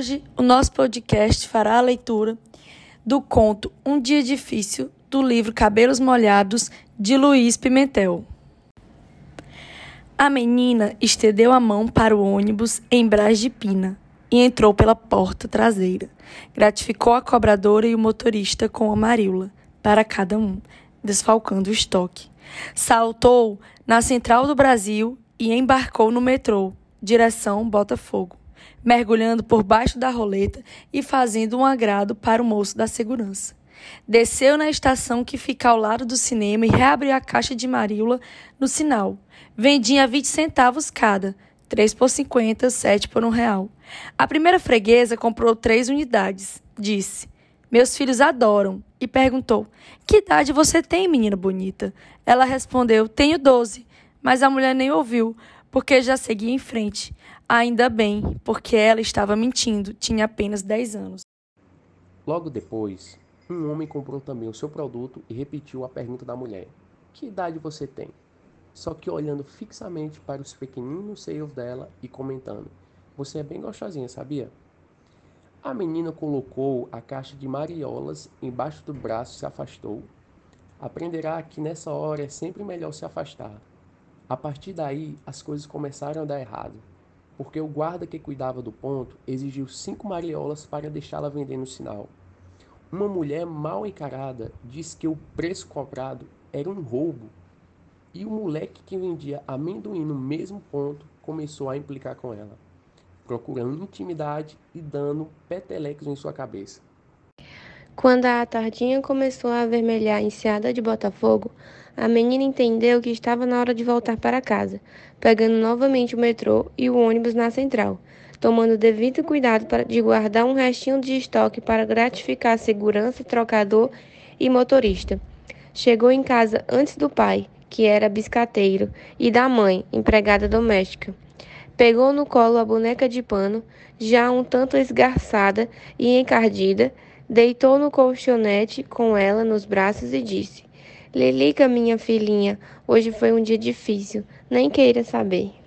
Hoje, o nosso podcast fará a leitura do conto Um Dia Difícil, do livro Cabelos Molhados, de Luiz Pimentel. A menina estendeu a mão para o ônibus em Brás de Pina e entrou pela porta traseira. Gratificou a cobradora e o motorista com a maríula para cada um, desfalcando o estoque. Saltou na Central do Brasil e embarcou no metrô, direção Botafogo mergulhando por baixo da roleta e fazendo um agrado para o moço da segurança. Desceu na estação que fica ao lado do cinema e reabriu a caixa de maríula no sinal. Vendia 20 centavos cada, 3 por 50, 7 por um real. A primeira freguesa comprou três unidades. Disse: Meus filhos adoram. E perguntou: Que idade você tem, menina bonita? Ela respondeu: Tenho 12. Mas a mulher nem ouviu, porque já seguia em frente. Ainda bem, porque ela estava mentindo, tinha apenas 10 anos. Logo depois, um homem comprou também o seu produto e repetiu a pergunta da mulher: Que idade você tem? Só que olhando fixamente para os pequeninos seios dela e comentando: Você é bem gostosinha, sabia? A menina colocou a caixa de mariolas embaixo do braço e se afastou. Aprenderá que nessa hora é sempre melhor se afastar. A partir daí, as coisas começaram a dar errado, porque o guarda que cuidava do ponto exigiu cinco mariolas para deixá-la vender no sinal. Uma mulher mal encarada disse que o preço cobrado era um roubo, e o moleque que vendia amendoim no mesmo ponto começou a implicar com ela, procurando intimidade e dando petelecos em sua cabeça. Quando a tardinha começou a avermelhar em Seada de Botafogo, a menina entendeu que estava na hora de voltar para casa, pegando novamente o metrô e o ônibus na central, tomando devido cuidado para, de guardar um restinho de estoque para gratificar segurança, trocador e motorista. Chegou em casa antes do pai, que era biscateiro, e da mãe, empregada doméstica. Pegou no colo a boneca de pano, já um tanto esgarçada e encardida, Deitou no colchonete com ela nos braços e disse: Lilica, minha filhinha, hoje foi um dia difícil, nem queira saber.